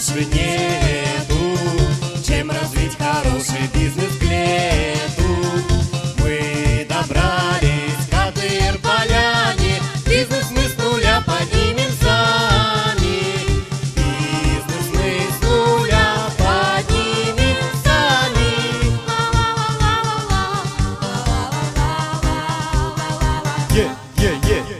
лучше нету, чем развить хороший бизнес к лету. Мы добрались к Адыр поляне, бизнес мы с нуля поднимем сами. Бизнес мы с нуля поднимем сами. Е, е, е.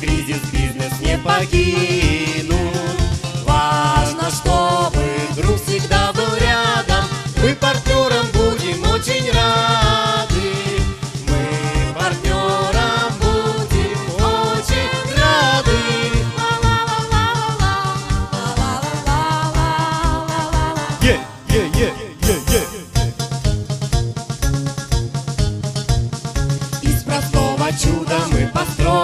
кризис бизнес не покинут. Важно, чтобы друг всегда был рядом, мы партнером будем очень рады. Мы партнером будем очень рады. Yeah, yeah, yeah, yeah, yeah. Из простого чуда мы построим